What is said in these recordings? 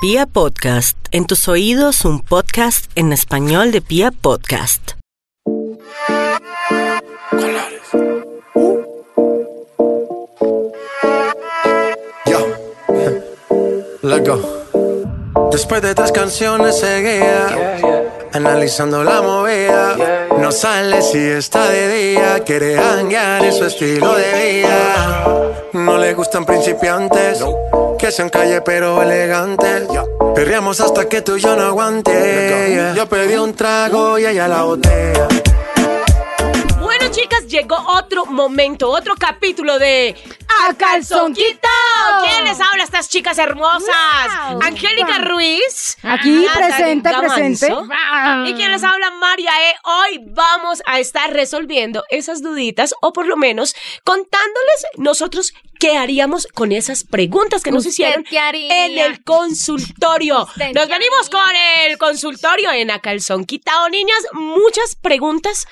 Pia Podcast, en tus oídos un podcast en español de Pia Podcast. Yo, let's go. Después de tres canciones seguía, analizando la movida. No sale si está de día, quiere hanguear en su estilo de vida. No le gustan principiantes, que sean calle pero elegantes. Perreamos hasta que tú y yo no aguante. Yo pedí un trago y ella la botella. Llegó otro momento, otro capítulo de A Calzón Quitao. ¿Quién les habla a estas chicas hermosas? Wow. Angélica Ruiz. Aquí, Natalie presente, presente. ¿Y quién les habla? María E. Hoy vamos a estar resolviendo esas duditas o por lo menos contándoles nosotros qué haríamos con esas preguntas que nos ¿Usted hicieron en el consultorio. ¿Usted Nos venimos con el consultorio en A Calzón Quitao. Niñas, muchas preguntas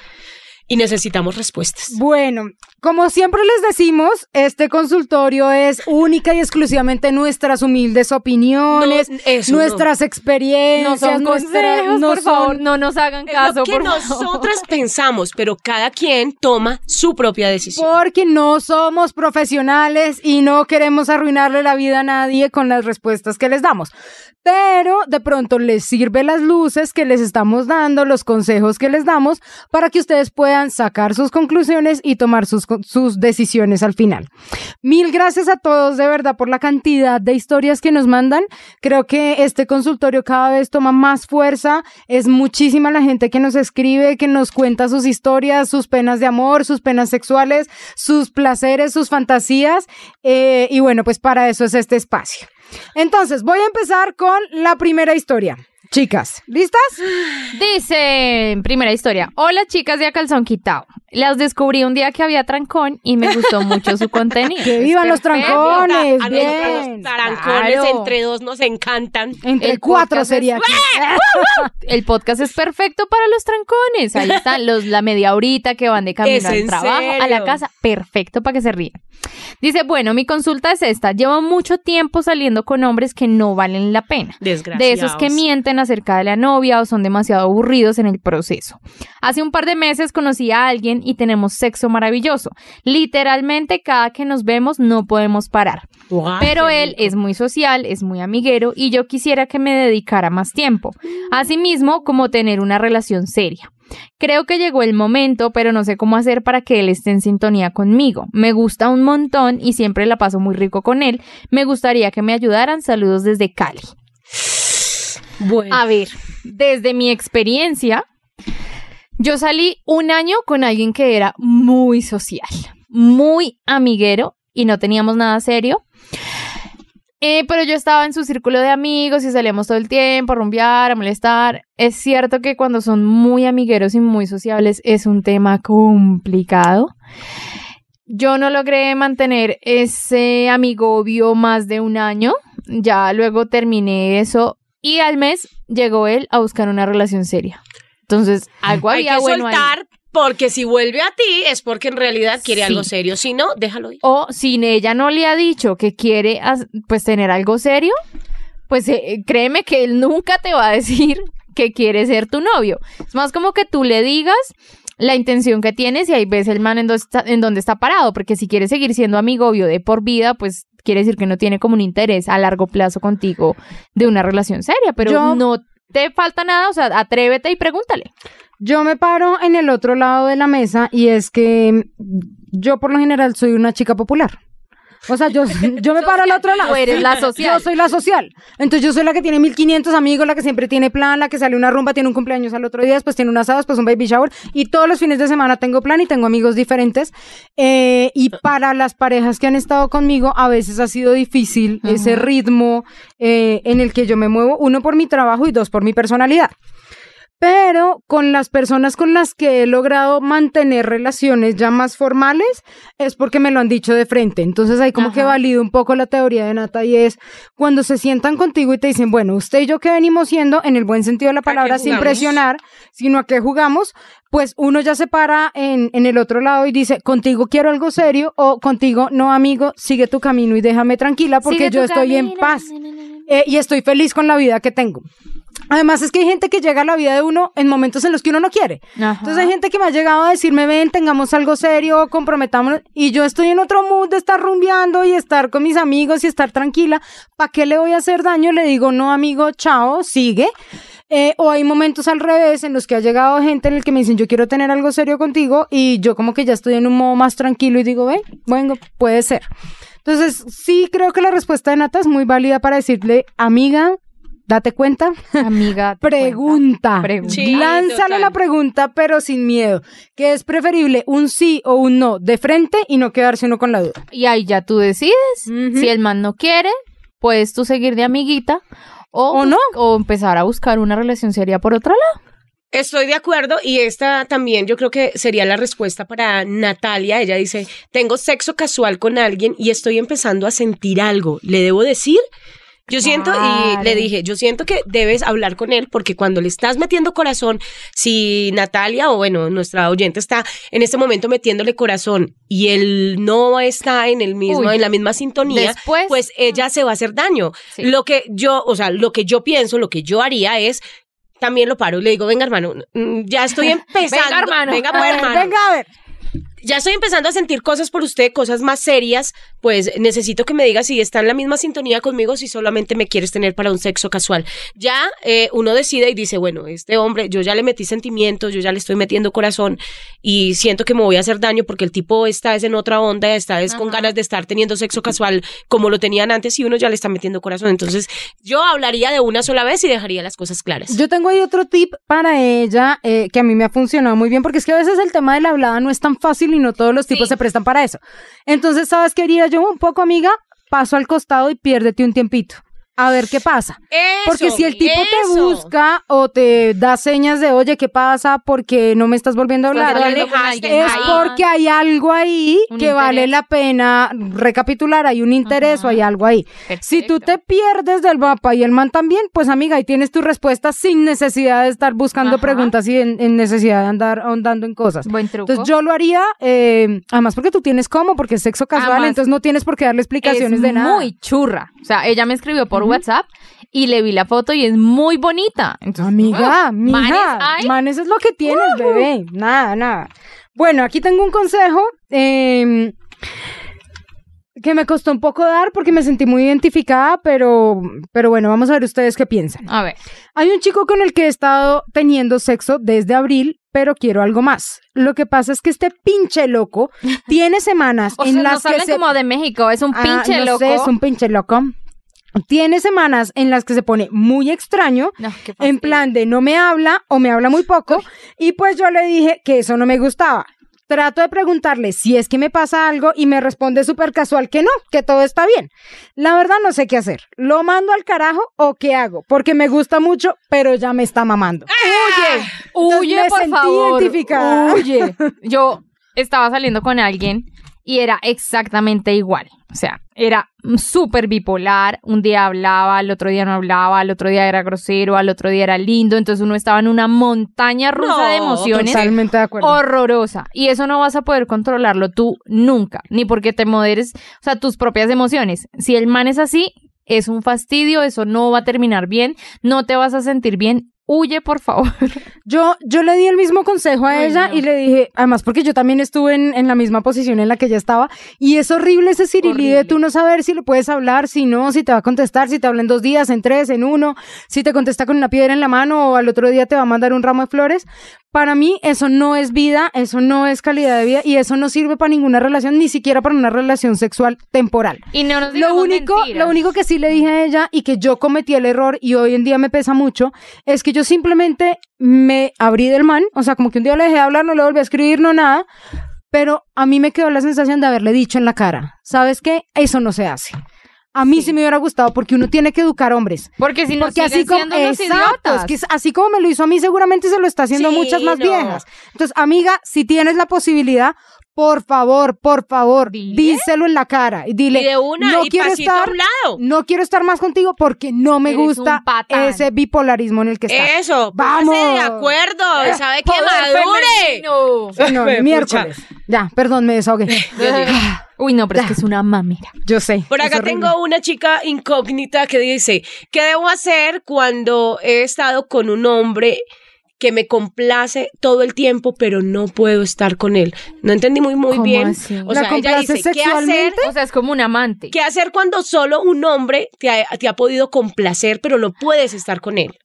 y necesitamos respuestas. Bueno, como siempre les decimos, este consultorio es única y exclusivamente nuestras humildes opiniones, No, eso no. nuestras experiencias, No son nuestra- consejos, no por favor, son- no nos hagan caso, lo que por favor. nosotras pensamos, pero cada quien toma su propia decisión. Porque no somos profesionales y no queremos arruinarle la vida a nadie con las respuestas que les damos. Pero de pronto les sirve las luces que les estamos dando, los consejos que les damos, para que ustedes puedan sacar sus conclusiones y tomar sus, sus decisiones al final. Mil gracias a todos de verdad por la cantidad de historias que nos mandan. Creo que este consultorio cada vez toma más fuerza. Es muchísima la gente que nos escribe, que nos cuenta sus historias, sus penas de amor, sus penas sexuales, sus placeres, sus fantasías. Eh, y bueno, pues para eso es este espacio. Entonces, voy a empezar con la primera historia. Chicas, ¿listas? Dice, primera historia. Hola chicas de A Calzón Quitao. Las descubrí un día que había trancón y me gustó mucho su contenido. Que vivan los trancones. a nosotros bien. los tarancones claro. entre dos nos encantan. Entre El cuatro sería. es-. El podcast es perfecto para los trancones. Ahí están los, la media horita que van de camino ¿Es al trabajo, a la casa. Perfecto para que se ríen. Dice, bueno, mi consulta es esta. Llevo mucho tiempo saliendo con hombres que no valen la pena. De esos que Desgraciados. Acerca de la novia o son demasiado aburridos en el proceso. Hace un par de meses conocí a alguien y tenemos sexo maravilloso. Literalmente cada que nos vemos no podemos parar. Pero él es muy social, es muy amiguero y yo quisiera que me dedicara más tiempo. Asimismo, como tener una relación seria. Creo que llegó el momento, pero no sé cómo hacer para que él esté en sintonía conmigo. Me gusta un montón y siempre la paso muy rico con él. Me gustaría que me ayudaran. Saludos desde Cali. Bueno. A ver, desde mi experiencia, yo salí un año con alguien que era muy social, muy amiguero y no teníamos nada serio. Eh, pero yo estaba en su círculo de amigos y salíamos todo el tiempo a rumbear, a molestar. Es cierto que cuando son muy amigueros y muy sociables es un tema complicado. Yo no logré mantener ese amigobio más de un año. Ya luego terminé eso y al mes llegó él a buscar una relación seria. Entonces, algo Hay había que bueno ahí. soltar porque si vuelve a ti es porque en realidad quiere Sí. algo serio. Si no, déjalo ir. O si ella no le ha dicho que quiere pues tener algo serio, pues eh, créeme que él nunca te va a decir que quiere ser tu novio. Es más como que tú le digas la intención que tienes y ahí ves el man en, do- está- en donde está parado, porque si quiere seguir siendo amigo obvio de por vida, pues quiere decir que no tiene como un interés a largo plazo contigo de una relación seria, pero Yo- no te falta nada, o sea, atrévete y pregúntale. Yo me paro en el otro lado de la mesa y es que yo por lo general soy una chica popular. O sea, yo, yo me paro al otro lado. Eres la social. Yo soy la social. Entonces yo soy la que tiene 1500 amigos, la que siempre tiene plan, la que sale una rumba, tiene un cumpleaños al otro día, después tiene un asado, después un baby shower. Y todos los fines de semana tengo plan y tengo amigos diferentes. Eh, y para las parejas que han estado conmigo, a veces ha sido difícil ese ritmo eh, en el que yo me muevo, uno por mi trabajo y dos por mi personalidad. Pero con las personas con las que he logrado mantener relaciones ya más formales es porque me lo han dicho de frente. Entonces ahí como que valido un poco la teoría de Nata y es cuando se sientan contigo y te dicen, bueno, usted y yo que venimos siendo en el buen sentido de la palabra sin presionar, sino a qué jugamos, pues uno ya se para en, en el otro lado y dice, contigo quiero algo serio o contigo no amigo, sigue tu camino y déjame tranquila porque yo estoy en paz. na, na, na, na. Eh, y estoy feliz con la vida que tengo. Además es que hay gente que llega a la vida de uno en momentos en los que uno no quiere. Ajá. Entonces hay gente que me ha llegado a decirme, ven, tengamos algo serio, comprometámonos. Y yo estoy en otro mood de estar rumbeando y estar con mis amigos y estar tranquila. ¿Para qué le voy a hacer daño? Le digo, no, amigo, chao, sigue. Eh, o hay momentos al revés en los que ha llegado gente en el que me dicen, yo quiero tener algo serio contigo y yo como que ya estoy en un modo más tranquilo y digo, ven, bueno, puede ser. Entonces, sí creo que la respuesta de Nata es muy válida para decirle, amiga, date cuenta. Amiga. Pregunta. cuenta. Pregunta. Sí. Lánzale total. la pregunta, pero sin miedo. Que es preferible un sí o un no de frente y no quedarse uno con la duda. Y ahí ya tú decides. Si el man no quiere, puedes tú seguir de amiguita. O, O no. O empezar a buscar una relación seria por otro lado. Estoy de acuerdo y esta también yo creo que sería la respuesta para Natalia. Ella dice, tengo sexo casual con alguien y estoy empezando a sentir algo. ¿Le debo decir? Yo siento, y le dije, yo siento que debes hablar con él porque cuando le estás metiendo corazón, si Natalia o bueno, nuestra oyente está en este momento metiéndole corazón y él no está en el mismo, Uy. en la misma sintonía, Después- pues ella se va a hacer daño. Sí. Lo que yo, o sea, lo que yo pienso, lo que yo haría es también lo paro y le digo, venga hermano, mm, ya estoy empezando. Venga, hermano. Venga, pues, hermano. venga, a ver. Ya estoy empezando a sentir cosas por usted, cosas más serias, pues necesito que me diga si está en la misma sintonía conmigo, si solamente me quieres tener para un sexo casual. Ya eh, uno decide y dice, bueno, este hombre, yo ya le metí sentimientos, yo ya le estoy metiendo corazón y siento que me voy a hacer daño porque el tipo está es en otra onda, está es con ganas de estar teniendo sexo casual como lo tenían antes y uno ya le está metiendo corazón. Entonces yo hablaría de una sola vez y dejaría las cosas claras. Yo tengo ahí otro tip para ella eh, que a mí me ha funcionado muy bien, porque es que a veces el tema de la hablada no es tan fácil y no todos los tipos Sí. se prestan para eso. Entonces, ¿sabes qué haría yo? Un poco, amiga, paso al costado y piérdete un tiempito. A ver qué pasa. Porque si el tipo te busca o te da señas de, oye, ¿qué pasa? Porque no me estás volviendo a hablar. Es porque hay algo ahí Un que vale la pena recapitular, hay un interés o hay algo ahí. Si tú te pierdes del mapa y el man también, pues amiga, ahí tienes tu respuesta sin necesidad de estar buscando Ajá. preguntas y en, en necesidad de andar ahondando en cosas. Buen truco. Entonces yo lo haría, eh, además porque tú tienes cómo, porque es sexo casual, Además, entonces no tienes por qué darle explicaciones es de nada. muy churra. O sea, ella me escribió por WhatsApp y le vi la foto y es muy bonita. Entonces, Amiga, mija, manes hay. manes es lo que tienes, bebé. Nada, nada. Bueno, aquí tengo un consejo eh, que me costó un poco dar porque me sentí muy identificada, pero, pero bueno, vamos a ver ustedes qué piensan. A ver. Hay un chico con el que he estado teniendo sexo desde abril, pero quiero algo más. Lo que pasa es que este pinche loco tiene semanas O en sea, las nos que hablan se como de México, es un Ah, pinche no loco. sé, es un pinche loco. Tiene semanas en las que se pone muy extraño, No, en plan de no me habla o me habla muy poco, y pues yo le dije que eso no me gustaba. Trato de preguntarle si es que me pasa algo y me responde súper casual que no, que todo está bien. La verdad no sé qué hacer. ¿Lo mando al carajo o qué hago? Porque me gusta mucho, pero ya me está mamando. Huye, Entonces huye, me por sentí favor. identificada. Huye. Yo estaba saliendo con alguien y era exactamente igual. O sea, era súper bipolar. Un día hablaba, al otro día no hablaba, al otro día era grosero, al otro día era lindo. Entonces uno estaba en una montaña rusa No, de emociones. Totalmente de acuerdo. horrorosa. Y eso no vas a poder controlarlo tú nunca, ni porque te moderes, o sea, tus propias emociones. Si el man es así, es un fastidio, eso no va a terminar bien, no te vas a sentir bien. Huye, por favor. Yo, yo le di el mismo consejo a Ay, ella no. y le dije, además porque yo también estuve en, en la misma posición en la que ella estaba, y es horrible ese cirilí de tú no saber si le puedes hablar, si no, si te va a contestar, si te habla en dos días, en tres, en uno, si te contesta con una piedra en la mano o al otro día te va a mandar un ramo de flores. Para mí eso no es vida, eso no es calidad de vida y eso no sirve para ninguna relación, ni siquiera para una relación sexual temporal. Y no nos Lo único, mentiras. lo único que sí le dije a ella y que yo cometí el error y hoy en día me pesa mucho es que yo simplemente me abrí del man, o sea, como que un día le dejé de hablar, no le volví a escribir, no nada, pero a mí me quedó la sensación de haberle dicho en la cara, ¿sabes qué? Eso no se hace. A mí sí, me hubiera gustado porque uno tiene que educar hombres. Porque si no Porque así como, exacto, es que así como me lo hizo a mí, seguramente se lo está haciendo Sí, muchas más no. viejas. Entonces, amiga, si tienes la posibilidad, por favor, por favor, Dile. díselo en la cara y dile, Y de una, no y quiero a estar, un lado. no quiero estar más contigo porque no me Eres gusta ese bipolarismo en el que estás. Eso, Vamos. de acuerdo. ¿Sabe qué? Poder Madure. femenino. No, Pucha. miércoles. Ya, perdón, me desahogué. Uy, no, pero es que es una mamera. Yo sé. Por acá tengo una chica incógnita que dice, ¿qué debo hacer cuando he estado con un hombre que me complace todo el tiempo, pero no puedo estar con él? No entendí muy, muy ¿Cómo bien. así? O ¿La sea, ella dice, ¿qué hacer? O sea, es como un amante. ¿Qué hacer cuando solo un hombre te ha, te ha podido complacer, pero no puedes estar con él?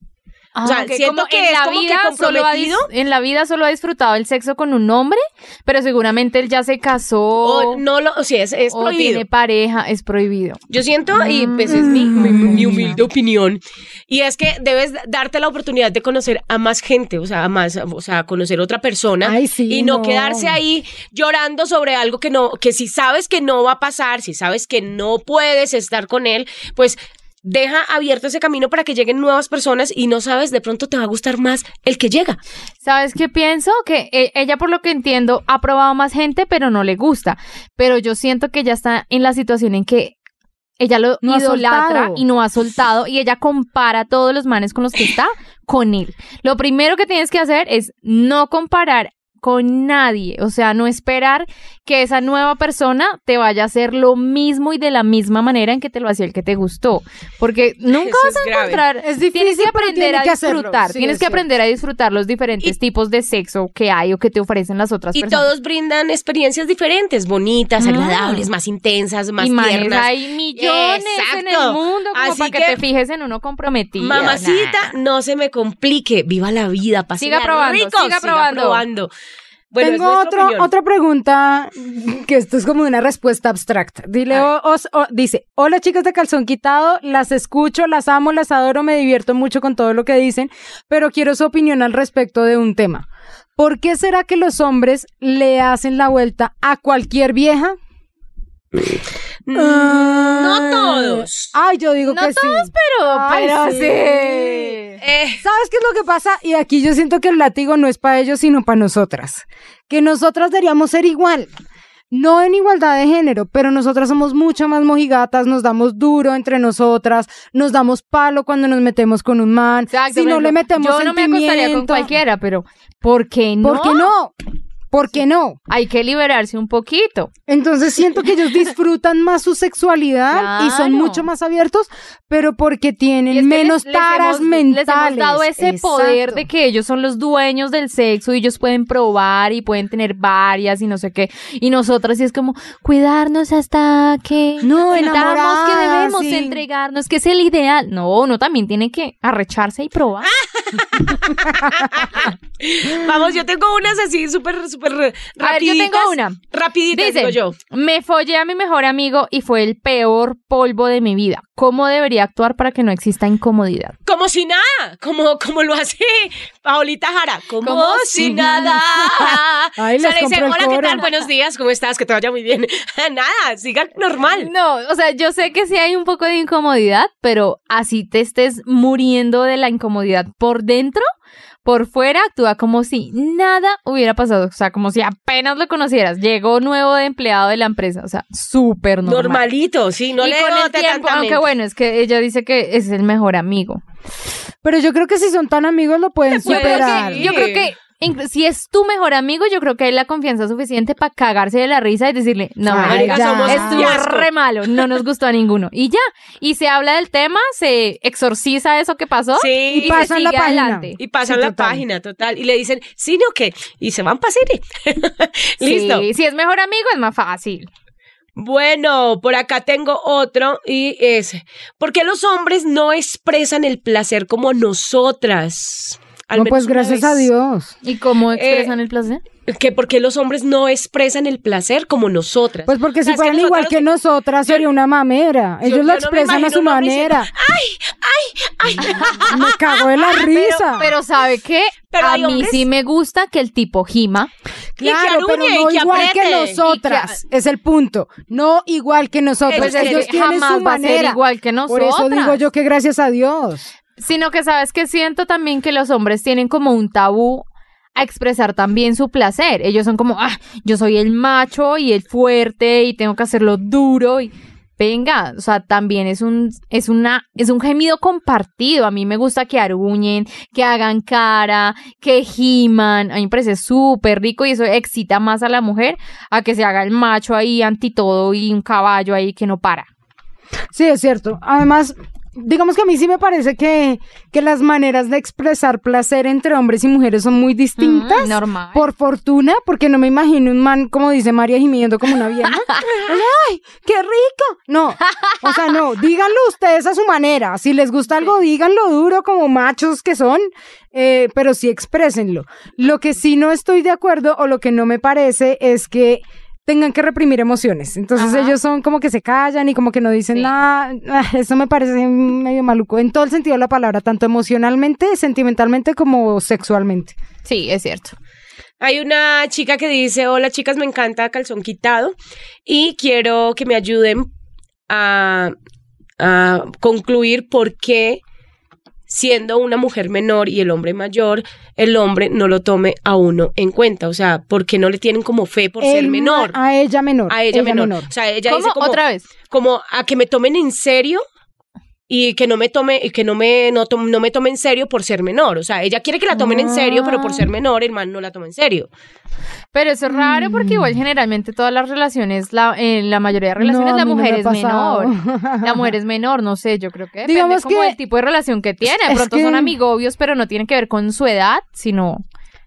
Ah, O sea, ok, siento que en es la como que vida solo ha en la vida solo ha disfrutado el sexo con un hombre, pero seguramente él ya se casó O no lo, o sea, es, es o prohibido. tiene pareja, es prohibido. Yo siento, y pues es mi, mi- Mm. mi humilde opinión, y es que debes darte la oportunidad de conocer a más gente, o sea, a más, o sea, a conocer otra persona, Ay, sí, y no, no. quedarse ahí llorando sobre algo que no, que si sabes que no va a pasar, si sabes que no puedes estar con él, pues deja abierto ese camino para que lleguen nuevas personas y no sabes, de pronto te va a gustar más el que llega. ¿Sabes qué pienso? Que e- ella, por lo que entiendo, ha probado más gente, pero no le gusta. Pero yo siento que ella está en la situación en que ella lo No ha idolatra soltado. y no ha soltado y ella compara a todos los manes con los que está con él. Lo primero que tienes que hacer es no comparar con nadie, o sea, no esperar que esa nueva persona te vaya a hacer lo mismo y de la misma manera en que te lo hacía el que te gustó, porque nunca Eso vas es a encontrar, Es difícil, tienes que aprender tiene a disfrutar, Sí, tienes es que cierto. aprender a disfrutar los diferentes tipos de sexo que hay o que te ofrecen las otras Y personas. todos brindan experiencias diferentes, bonitas, Mm. agradables, más intensas, más y tiernas. hay millones en el Exacto. mundo como Así para que, que, te fijes en uno comprometido. Mamacita, no se me complique. Viva la vida, pásela Siga probando, rico, siga probando. probando. Bueno, Tengo otro, opinión. otra pregunta que esto es como una respuesta abstracta. Dile, A o- os- o- dice, hola chicas de calzón quitado, las escucho, las amo, las adoro, me divierto mucho con todo lo que dicen, pero quiero su opinión al respecto de un tema. ¿Por qué será que los hombres le hacen la vuelta a cualquier vieja? No todos. Ay, yo digo No que todos, sí. pero, Ay, pero sí. sí. Eh, ¿Sabes qué es lo que pasa? Y aquí yo siento que el látigo no es para ellos, sino para nosotras. Que nosotras deberíamos ser igual. No en igualdad de género, pero nosotras somos mucho más mojigatas, nos damos duro entre nosotras, nos damos palo cuando nos metemos con un man. Exacto, si no le metemos Yo no me acostaría con cualquiera, pero ¿por qué no? ¿Por qué no? ¿Por qué no? Hay que liberarse un poquito. Entonces siento que ellos disfrutan más su sexualidad y son mucho más abiertos, pero porque tienen Y es que menos les- les taras hemos- mentales. Les hemos dado ese poder de que ellos son los dueños del sexo y ellos pueden probar y pueden tener varias y no sé qué. Y nosotras sí es como cuidarnos hasta que No, que debemos sí. entregarnos, que es el ideal. No, uno también tiene que arrecharse y probar. vamos, yo tengo unas así súper, súper ver, yo tengo una. Rapiditas, Dice, digo yo. me follé a mi mejor amigo y fue el peor polvo de mi vida. ¿Cómo debería actuar para que no exista incomodidad? Como si nada, como, como lo hace Paolita Jara, como, Como si nada. Ay, o sea, le hola, ¿qué coro". tal? Buenos días, ¿cómo estás? Que te vaya muy bien. nada, siga normal. No, o sea, yo sé que sí hay un poco de incomodidad, pero así te estés muriendo de la incomodidad por dentro, por fuera, actúa como si nada hubiera pasado, o sea, como si apenas lo conocieras. Llegó nuevo de empleado de la empresa, o sea, súper normal. Normalito, sí, no y le con el tiempo, aunque bueno, es que ella dice que es el mejor amigo. Pero yo creo que si son tan amigos lo pueden Yo creo superar. que, yo creo que si es tu mejor amigo, yo creo que hay la confianza suficiente para cagarse de la risa y decirle, no, Ay, ya. somos Estuvo re malo, no nos gustó a ninguno. Y ya, y se habla del tema, se exorciza eso que pasó Sí, y, y se pasan la página. adelante. Y pasan Sí, la total. página, total. Y le dicen, sí, no, ¿qué? Y se van para City. Listo. Sí, si es mejor amigo es más fácil. Bueno, por acá tengo otro y es, ¿por qué los hombres no expresan el placer como nosotras? Al No, pues gracias a Dios. ¿Y cómo Eh, expresan el placer? Que por qué los hombres no expresan el placer como nosotras. Pues porque O sea, si que fueran igual nosotras- que nosotras yo- sería una mamera. Ellos yo lo no expresan a imagino su un hombre diciendo, manera. Me cago de la risa. Pero ¿sabe qué? Pero a mí hombres- sí me gusta que el tipo gima. Y que Claro, pero no que igual que nosotras. Es el punto. No igual que. Pues que ellos tienen jamás su va a ser manera. igual que Por eso nosotras. digo yo que gracias a Dios. Sino que sabes que siento también que los hombres tienen como un tabú a expresar también su placer. Ellos son como, ah, yo soy el macho y el fuerte y tengo que hacerlo duro y venga, o sea, también es un es una es un gemido compartido. A mí me gusta que arguñen, que hagan cara, que giman. A mí me parece súper rico y eso excita más a la mujer a que se haga el macho ahí anti todo y un caballo ahí que no para. Sí, es cierto. Además, digamos que a mí sí me parece que, que las maneras de expresar placer entre hombres y mujeres son muy distintas. Mm, normal. Por fortuna, porque no me imagino un man, como dice María, gimiendo como una vieja. ¡Ay, qué rico! No, o sea, no, díganlo ustedes a su manera. Si les gusta algo, díganlo duro como machos que son, eh, pero sí exprésenlo. Lo que sí no estoy de acuerdo o lo que no me parece es que tengan que reprimir emociones. Entonces Ajá. ellos son como que se callan y como que no dicen Sí. nada. Ah, Eso me parece medio maluco en todo el sentido de la palabra, tanto emocionalmente, sentimentalmente como sexualmente. Sí, es cierto. Hay una chica que dice, hola chicas, me encanta calzón quitado y quiero que me ayuden a, a concluir por qué siendo una mujer menor y el hombre mayor, el hombre no lo tome a uno en cuenta. O sea, ¿por qué no le tienen como fe por ser El menor? A ella menor. A ella, menor. O sea, ella ¿Cómo? dice como, Otra vez. como a que me tomen en serio y que no me tome y que no me no, no me tome en serio por ser menor, o sea, ella quiere que la tomen en serio, pero por ser menor el man no la toma en serio. Pero eso es raro porque igual generalmente todas las relaciones, la, en la mayoría de relaciones No, la mí no me mujer es pasado. menor. La mujer es menor, no sé, yo creo que depende Digamos como que- del tipo de relación que tiene. De pronto que- son amigobios, pero no tiene que ver con su edad, sino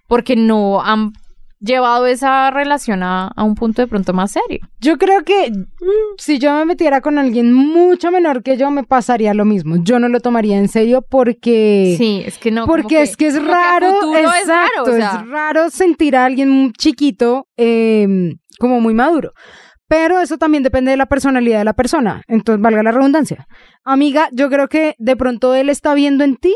porque no han llevado esa relación a, a un punto de pronto más serio. Yo creo que mm, si yo me metiera con alguien mucho menor que yo, me pasaría lo mismo. Yo no lo tomaría en serio porque... Sí, es que no. Porque es que es raro, exacto, es raro, o sea. es raro sentir a alguien muy chiquito eh, como muy maduro. Pero eso también depende de la personalidad de la persona. Entonces, valga la redundancia. Amiga, yo creo que de pronto él está viendo en ti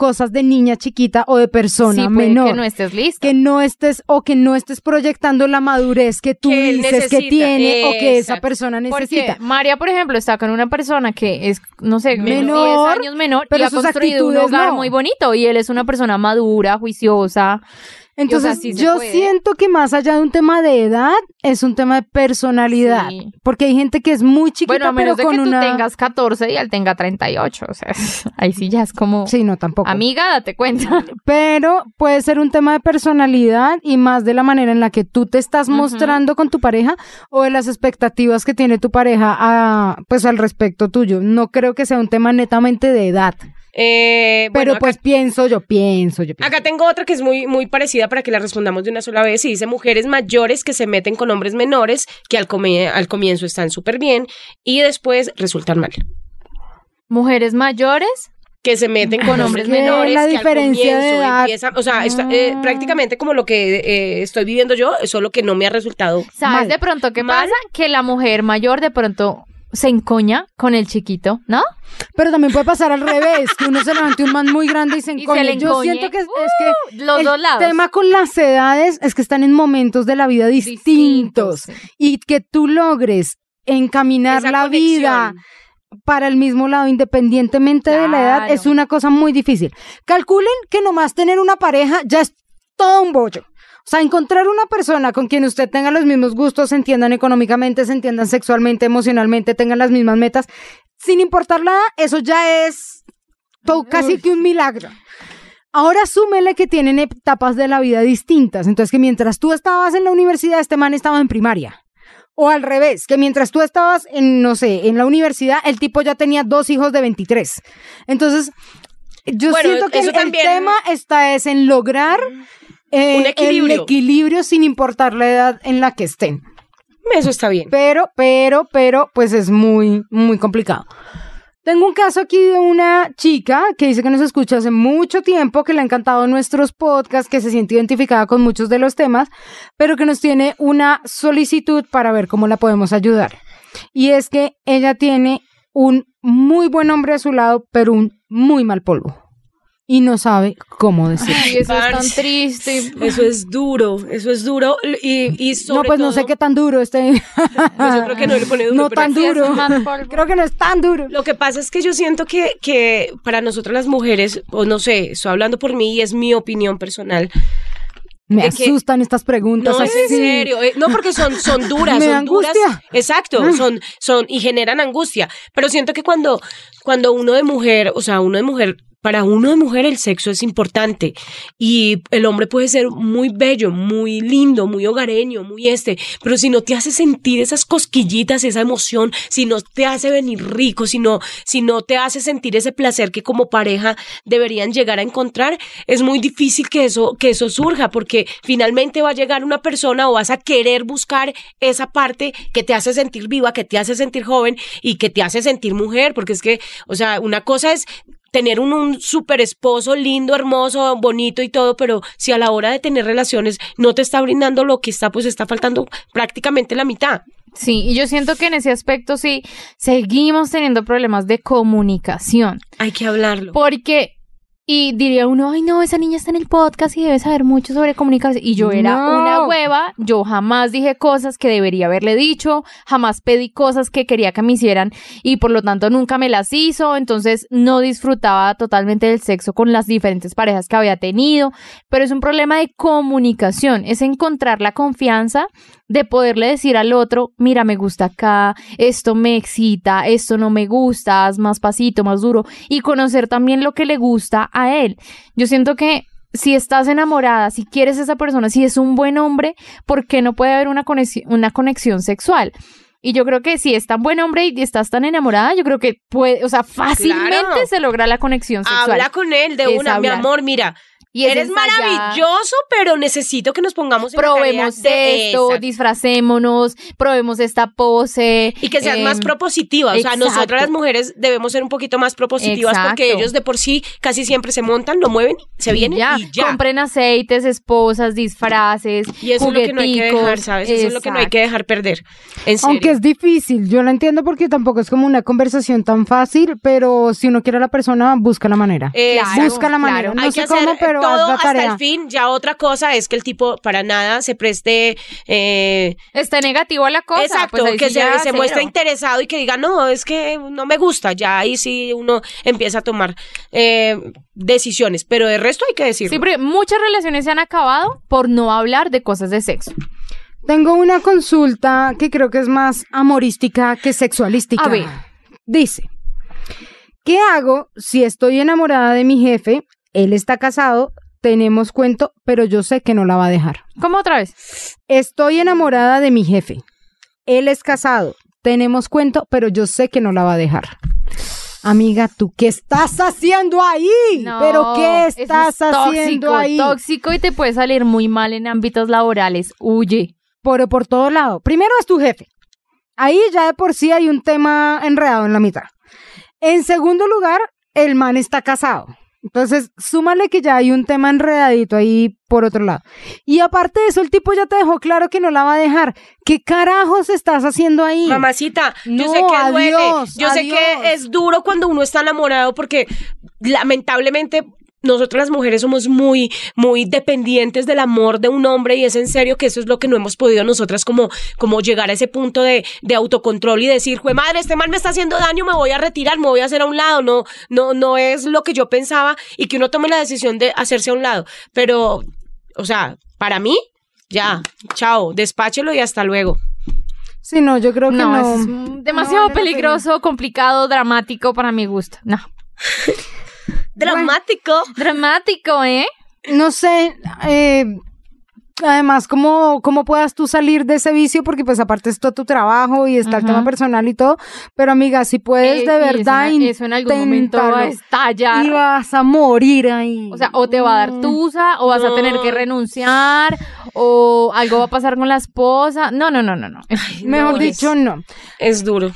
cosas de niña chiquita o de persona sí, menor. que no estés lista. que no estés o que no estés proyectando la madurez que tú Que dices que tiene o que esa persona Porque necesita. María, por ejemplo, está con una persona que es, no sé, Menor, menor, 10 años menor pero y ha construido un hogar no. muy bonito y él es una persona madura, juiciosa. Entonces, sí yo puede. siento que más allá de un tema de edad, es un tema de personalidad. Sí. Porque hay gente que es muy chiquita, Bueno, a menos de pero que con tú una... tengas 14 y él tenga 38, o sea, ahí sí ya es como, Sí, no, tampoco. amiga, date cuenta. Pero puede ser un tema de personalidad y más de la manera en la que tú te estás mostrando con tu pareja o de las expectativas que tiene tu pareja a, pues al respecto tuyo. No creo que sea un tema netamente de edad. Eh, Pero bueno, acá- pues pienso, yo pienso, yo pienso. Acá tengo otra que es muy, muy parecida para que la respondamos de una sola vez. Y dice mujeres mayores que se meten con hombres menores que al, come- al comienzo están súper bien y después resultan mal. Mujeres mayores, Que se meten con hombres que menores la que diferencia al de comienzo edad- empiezan- o sea, está- eh, Ah. prácticamente como lo que eh, estoy viviendo yo, solo que no me ha resultado. ¿sabes Mal. de pronto qué Mal. pasa? Que la mujer mayor de pronto se encoña con el chiquito, ¿no? Pero también puede pasar al revés, que uno se levante un man muy grande y se Y se encoñe. le Yo siento que es, es Uh, que los el dos lados. tema con las edades es que están en momentos de la vida distintos, Distintos, sí. y que tú logres encaminar Esa la vida para el mismo lado independientemente de la edad es una cosa muy difícil. Calculen que nomás tener una pareja ya es todo un bollo. Sea, encontrar una persona con quien usted tenga los mismos gustos, se entiendan económicamente, se entiendan sexualmente, emocionalmente, tengan las mismas metas, sin importar la edad, eso ya es todo, casi que un milagro. Ahora súmele que tienen etapas de la vida distintas. Entonces, que mientras tú estabas en la universidad, este man estaba en primaria. O al revés, que mientras tú estabas en, no sé, en la universidad, el tipo ya tenía dos hijos de 23. Entonces, yo Bueno, siento que el, el también- tema está es en lograr eh, Un equilibrio. el equilibrio sin importar la edad en la que estén. Eso está bien. Pero, pero, pero, pues es muy, muy complicado. Tengo un caso aquí de una chica que dice que nos escucha hace mucho tiempo, que le ha encantado nuestros podcasts, que se siente identificada con muchos de los temas, pero que nos tiene una solicitud para ver cómo la podemos ayudar. Y es que ella tiene un muy buen hombre a su lado, pero un muy mal polvo. Y no sabe cómo decirlo. Ay, eso es tan triste. Eso es duro, eso es duro. Y, y sobre No, pues no sé qué tan duro este. Pues yo creo que no le pone duro. No pero tan duro. Creo que no es tan duro. Lo que pasa es que yo siento que, que para nosotras las mujeres, o no sé, estoy hablando por mí y es mi opinión personal, Me que- asustan estas preguntas No, es en serio. eh, No, porque son, son duras, Me son da duras. angustia. Exacto, son, son, y generan angustia. Pero siento que cuando, cuando uno de mujer, o sea, uno de mujer, para de mujer el sexo es importante. Y el hombre puede ser muy bello, muy lindo, muy hogareño, muy este. Pero si no te hace sentir esas cosquillitas, esa emoción, si no te hace venir rico, si no, si no te hace sentir ese placer que como pareja deberían llegar a encontrar, es muy difícil que eso, que eso surja, porque finalmente va a llegar una persona o vas a querer buscar esa parte que te hace sentir viva, que te hace sentir joven y que te hace sentir mujer, porque es que, o sea, una cosa es tener un, un super esposo lindo, hermoso, bonito y todo, pero si a la hora de tener relaciones no te está brindando lo que está, pues está faltando prácticamente la mitad. Sí, y yo siento que en ese aspecto sí seguimos teniendo problemas de comunicación. Hay que hablarlo. Porque, y diría uno, ay no, esa niña está en el podcast y debe saber mucho sobre comunicación. Y yo era No. una hueva, yo jamás dije cosas que debería haberle dicho, jamás pedí cosas que quería que me hicieran y por lo tanto nunca me las hizo. Entonces no disfrutaba totalmente del sexo con las diferentes parejas que había tenido. Pero es un problema de comunicación, es encontrar la confianza de poderle decir al otro, mira, me gusta acá, esto me excita, esto no me gusta, haz más pasito, más duro, y conocer también lo que le gusta a él. Yo siento que si estás enamorada, si quieres a esa persona, si es un buen hombre, ¿por qué no puede haber una conexión, una conexión sexual? Y yo creo que si es tan buen hombre y estás tan enamorada, yo creo que puede, o sea, fácilmente Claro. se logra la conexión sexual. Habla con él de Es una, mi amor, mira, Y eres ensayar. maravilloso, pero necesito que nos pongamos en probemos de esto, Exacto. disfracémonos, probemos esta pose. Y que seas em, más propositiva. O sea, exacto. nosotras las mujeres debemos ser un poquito más propositivas porque ellos de por sí casi siempre se montan, lo mueven, se vienen ya, y ya. compren aceites, esposas, disfraces, Y eso es lo que no hay que dejar. ¿sabes? Eso es lo que no hay que dejar perder. En serio. Aunque es difícil, yo la entiendo porque tampoco es como una conversación tan fácil, pero si uno quiere a la persona, busca la manera. Busca la manera. claro. No hay sé que hacer cómo, pero todo hasta tarea. el fin. Ya otra cosa es que el tipo para nada se preste... eh, Está negativo a la cosa. exacto, pues ahí que sí se, se muestre interesado y que diga, no, es que no me gusta. Ya ahí sí uno empieza a tomar eh, decisiones. Pero de resto hay que decirlo. Sí, muchas relaciones se han acabado por no hablar de cosas de sexo. Tengo una consulta que creo que es más amorística que sexualística. A ver. Dice, ¿qué hago si estoy enamorada de mi jefe? Él está casado, tenemos cuento, pero yo sé que no la va a dejar. ¿Cómo otra vez? Estoy enamorada de mi jefe. Él es casado, tenemos cuento, pero yo sé que no la va a dejar. Amiga, ¿tú qué estás haciendo ahí? No, ¿Pero qué eso estás es haciendo tóxico, ahí? Tóxico y te puede salir muy mal en ámbitos laborales. Huye. por, por todo lado. Primero es tu jefe. Ahí ya de por sí hay un tema enredado en la mitad. En segundo lugar, el man está casado. Entonces, súmale que ya hay un tema enredadito ahí por otro lado. Y aparte de eso, el tipo ya te dejó claro que no la va a dejar. ¿Qué carajos estás haciendo ahí? Mamacita, yo No, sé que duele. adiós, yo sé que es duro cuando uno está enamorado porque lamentablemente nosotros las mujeres somos muy, muy dependientes del amor de un hombre y es en serio que eso es lo que no hemos podido nosotras como, como llegar a ese punto de, de autocontrol y decir, jue madre, este mal me está haciendo daño, me voy a retirar, me voy a hacer a un lado. No, no, no es lo que yo pensaba y que uno tome la decisión de hacerse a un lado. Pero, o sea, para mí, ya, chao, despáchelo y hasta luego. Sí, no, yo creo que No, no. es demasiado No, no, no, peligroso, complicado, dramático para mi gusto. No. Dramático. Dramático, ¿eh? No sé, eh, además, ¿cómo, ¿cómo puedas tú salir de ese vicio? Porque pues aparte está tu trabajo y está el tema personal y todo, pero amiga, si puedes Eh, de verdad eso, en- eso en algún momento va a inténtalo. estallar. y vas a morir ahí. O sea, o te va a dar tusa, o vas a tener que renunciar, o algo va a pasar con la esposa. No, no, no, no, no. Mejor no, dicho, es- no. Es duro.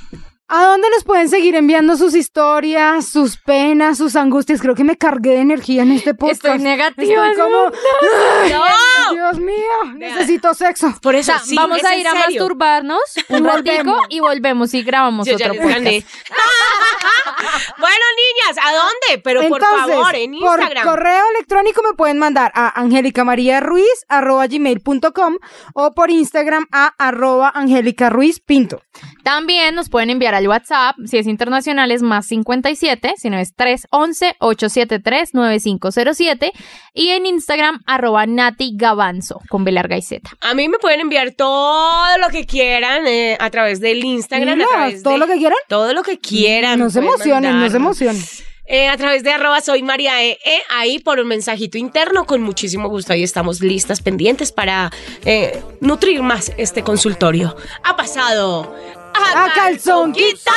¿A dónde nos pueden seguir enviando sus historias, sus penas, sus angustias? Creo que me cargué de energía en este podcast. Estoy negativa. Estoy como, ¡No! Dios mío, necesito sexo. Por O eso, sea, sí, vamos es a ir a masturbarnos un ratico y volvemos y grabamos Yo ya otro les podcast. gané. bueno, niñas, ¿a dónde? Pero por favor, en por Instagram. correo electrónico me pueden mandar a angelicamariaruiz.com o por Instagram a arroba angelicaruizpinto. También nos pueden enviar al WhatsApp, si es internacional es más 57, si no es 311-873-9507 y en Instagram arroba Nati Gavanzo con B larga y Z. A mí me pueden enviar todo lo que quieran eh, a través del Instagram. Mira, a través todo de- lo que quieran. Todo lo que quieran. No se emocionen, no se mandarnos. emocionen. Eh, a través de arroba soy María E, E, ahí por un mensajito interno, con muchísimo gusto. Ahí estamos listas, pendientes para eh, nutrir más este consultorio. Ha pasado A calzón quitado.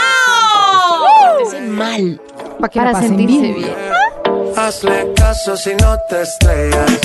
Pórtense mal. Pa' que Para pasen sentirse bien. bien. Hazle caso si no te estrellas.